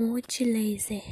multilaser.